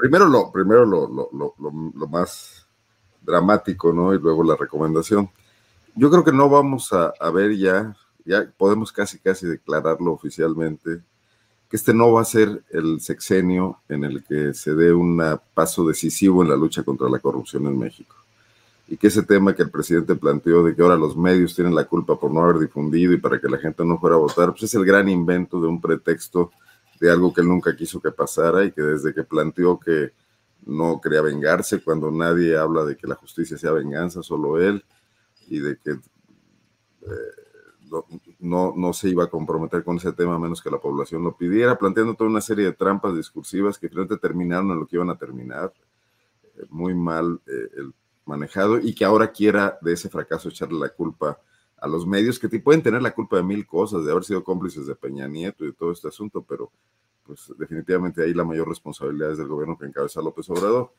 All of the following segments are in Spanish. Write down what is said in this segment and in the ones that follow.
primero lo, primero lo, lo, lo, más dramático, ¿no? Y luego la recomendación. Yo creo que no vamos a, a ver ya, ya podemos casi casi declararlo oficialmente, que este no va a ser el sexenio en el que se dé un paso decisivo en la lucha contra la corrupción en México. Y que ese tema que el presidente planteó de que ahora los medios tienen la culpa por no haber difundido y para que la gente no fuera a votar, pues es el gran invento de un pretexto de algo que él nunca quiso que pasara y que desde que planteó que no quería vengarse, cuando nadie habla de que la justicia sea venganza, solo él, y de que eh, no, no, se iba a comprometer con ese tema a menos que la población lo pidiera, planteando toda una serie de trampas discursivas que finalmente terminaron en lo que iban a terminar, eh, muy mal eh, manejado, y que ahora quiera de ese fracaso echarle la culpa a los medios, que te- pueden tener la culpa de mil cosas, de haber sido cómplices de Peña Nieto y de todo este asunto, pero pues definitivamente ahí la mayor responsabilidad es del gobierno que encabeza López Obrador.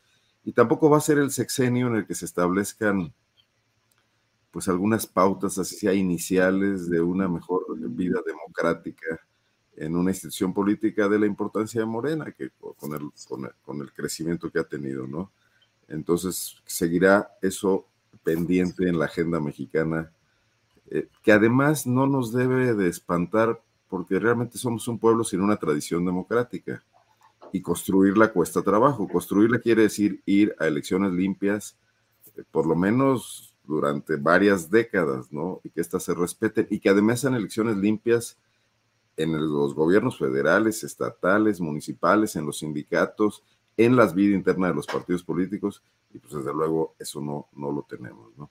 Y tampoco va a ser el sexenio en el que se establezcan pues algunas pautas, sea iniciales, de una mejor vida democrática en una institución política de la importancia de Morena, que con el, con el, con el crecimiento que ha tenido, ¿no? Entonces seguirá eso pendiente en la agenda mexicana, eh, que además no nos debe de espantar porque realmente somos un pueblo sin una tradición democrática y construirla cuesta trabajo. Construirla quiere decir ir a elecciones limpias, eh, por lo menos durante varias décadas, ¿no? Y que éstas se respeten y que además sean elecciones limpias en los gobiernos federales, estatales, municipales, en los sindicatos, en las vidas internas de los partidos políticos, y pues desde luego eso no, no lo tenemos, ¿no?